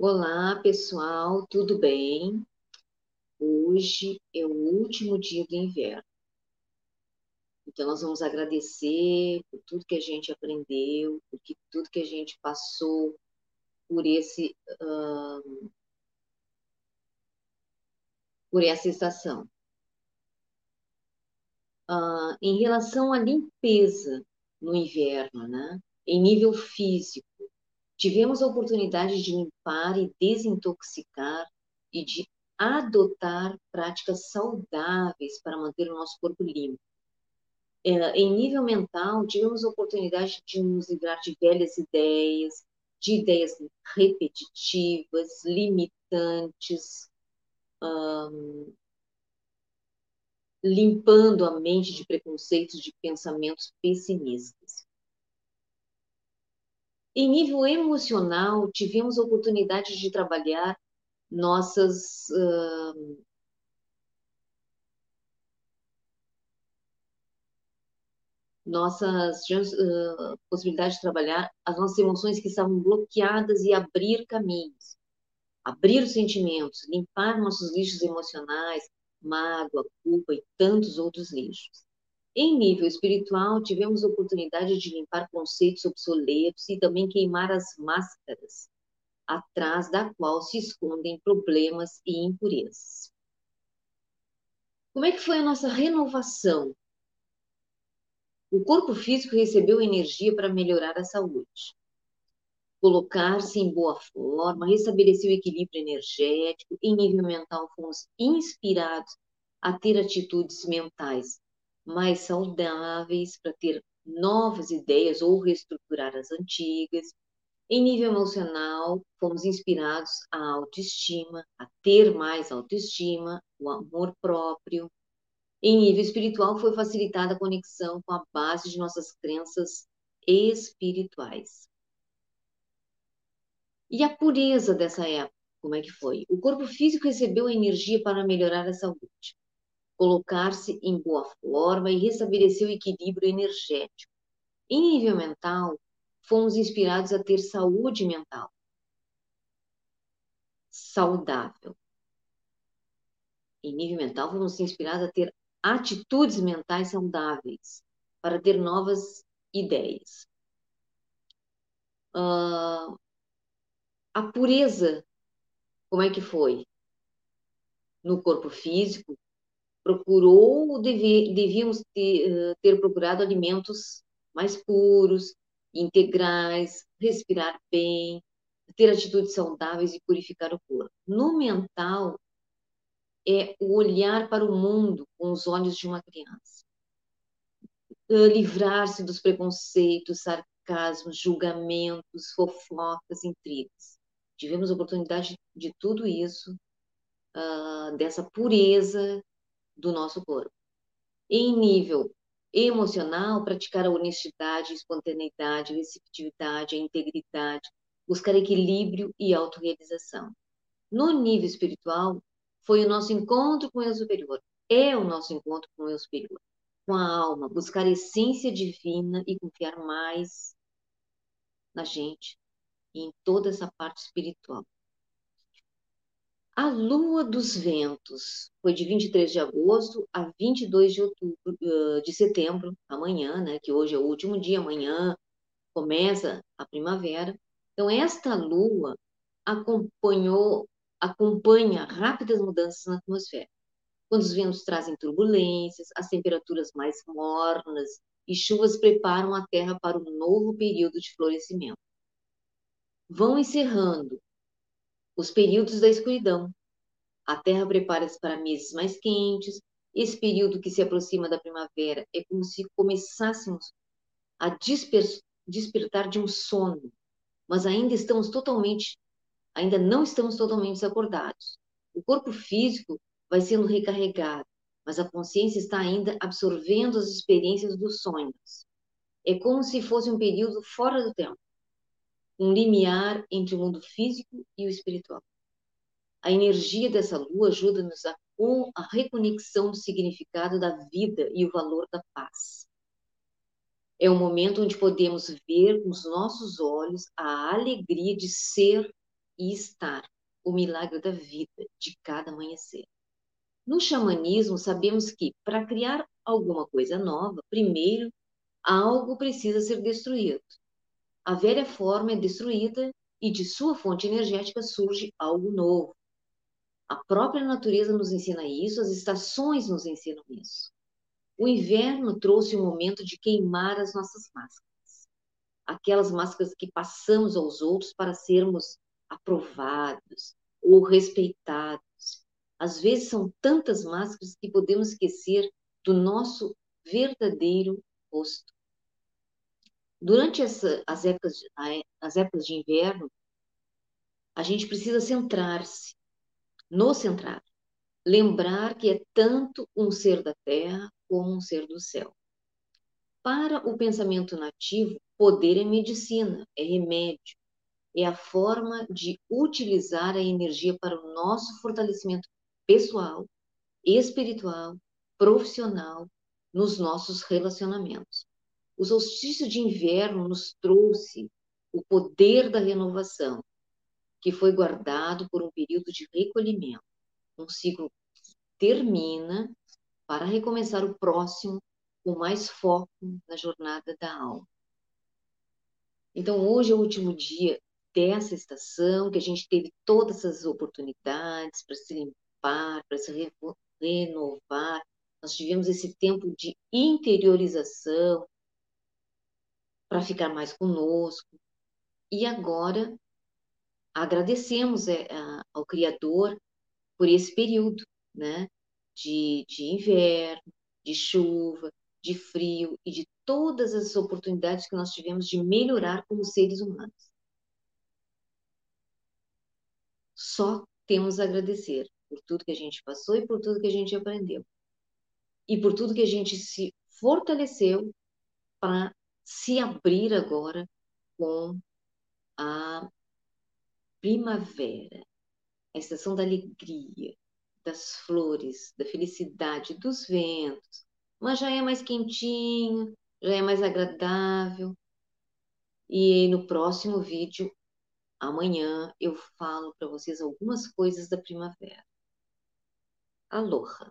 Olá, pessoal, tudo bem? Hoje é o último dia do inverno. Então, nós vamos agradecer por tudo que a gente aprendeu, por tudo que a gente passou por esse por essa estação. Uh, em relação à limpeza no inverno, né? Em nível físico, tivemos a oportunidade de limpar e desintoxicar e de adotar práticas saudáveis para manter o nosso corpo limpo. É, em nível mental, tivemos a oportunidade de nos livrar de velhas ideias, de ideias repetitivas, limitantes, limpando a mente de preconceitos, de pensamentos pessimistas. Em nível emocional, tivemos oportunidade de trabalhar nossas uh, nossas uh, possibilidades de trabalhar as nossas emoções que estavam bloqueadas e abrir caminhos, abrir os sentimentos, limpar nossos lixos emocionais, mágoa, culpa e tantos outros lixos. Em nível espiritual, tivemos oportunidade de limpar conceitos obsoletos e também queimar as máscaras atrás da qual se escondem problemas e impurezas. Como é que foi a nossa renovação o corpo físico recebeu energia para melhorar a saúde. Colocar-se em boa forma, restabelecer o equilíbrio energético, em nível mental fomos inspirados a ter atitudes mentais mais saudáveis para ter novas ideias ou reestruturar as antigas. Em nível emocional, fomos inspirados à autoestima, a ter mais autoestima, o amor próprio, em nível espiritual, foi facilitada a conexão com a base de nossas crenças espirituais. E a pureza dessa época, como é que foi? O corpo físico recebeu a energia para melhorar a saúde, colocar-se em boa forma e restabelecer o equilíbrio energético. Em nível mental, fomos inspirados a ter saúde mental saudável. Em nível mental, fomos inspirados a ter atitudes mentais saudáveis para ter novas ideias. Uh, a pureza, como é que foi? No corpo físico, procurou, deve, devíamos ter, ter procurado alimentos mais puros, integrais, respirar bem, ter atitudes saudáveis e purificar o corpo. No mental, é o olhar para o mundo com os olhos de uma criança. Livrar-se dos preconceitos, sarcasmos, julgamentos, fofocas, intrigas. Tivemos oportunidade de tudo isso, uh, dessa pureza do nosso corpo. Em nível emocional, praticar a honestidade, espontaneidade, receptividade, a integridade, buscar equilíbrio e autorrealização. No nível espiritual, foi o nosso encontro com o eu superior, é o nosso encontro com o eu superior, com a alma, buscar a essência divina e confiar mais na gente e em toda essa parte espiritual. A lua dos ventos foi de 23 de agosto a 22 de outubro, de setembro, amanhã, né, que hoje é o último dia, amanhã começa a primavera. Então esta lua acompanhou acompanha rápidas mudanças na atmosfera. Quando os ventos trazem turbulências, as temperaturas mais mornas e chuvas preparam a terra para um novo período de florescimento. Vão encerrando os períodos da escuridão. A terra prepara-se para meses mais quentes. Esse período que se aproxima da primavera é como se começássemos a despertar de um sono, mas ainda estamos totalmente ainda não estamos totalmente desacordados. O corpo físico vai sendo recarregado, mas a consciência está ainda absorvendo as experiências dos sonhos. É como se fosse um período fora do tempo, um limiar entre o mundo físico e o espiritual. A energia dessa lua ajuda-nos a, a reconexão do significado da vida e o valor da paz. É um momento onde podemos ver com os nossos olhos a alegria de ser e estar, o milagre da vida de cada amanhecer. No xamanismo, sabemos que para criar alguma coisa nova, primeiro algo precisa ser destruído. A velha forma é destruída e de sua fonte energética surge algo novo. A própria natureza nos ensina isso, as estações nos ensinam isso. O inverno trouxe o momento de queimar as nossas máscaras. Aquelas máscaras que passamos aos outros para sermos aprovados ou respeitados. Às vezes são tantas máscaras que podemos esquecer do nosso verdadeiro rosto. Durante essa, as, épocas, as épocas de inverno, a gente precisa centrar-se, no centrar, lembrar que é tanto um ser da terra como um ser do céu. Para o pensamento nativo, poder é medicina, é remédio, é a forma de utilizar a energia para o nosso fortalecimento pessoal, espiritual, profissional, nos nossos relacionamentos. O solstício de inverno nos trouxe o poder da renovação, que foi guardado por um período de recolhimento, um ciclo termina para recomeçar o próximo com mais foco na jornada da alma. Então, hoje é o último dia dessa estação, que a gente teve todas essas oportunidades para se limpar, para se renovar. Nós tivemos esse tempo de interiorização, para ficar mais conosco. E agora agradecemos é, ao Criador por esse período, né? De, de inverno, de chuva, de frio e de todas as oportunidades que nós tivemos de melhorar como seres humanos. Só temos a agradecer por tudo que a gente passou e por tudo que a gente aprendeu. E por tudo que a gente se fortaleceu para se abrir agora com a primavera, a estação da alegria, das flores, da felicidade, dos ventos. Mas já é mais quentinho, já é mais agradável. E no próximo vídeo, amanhã, eu falo para vocês algumas coisas da primavera. Aloha!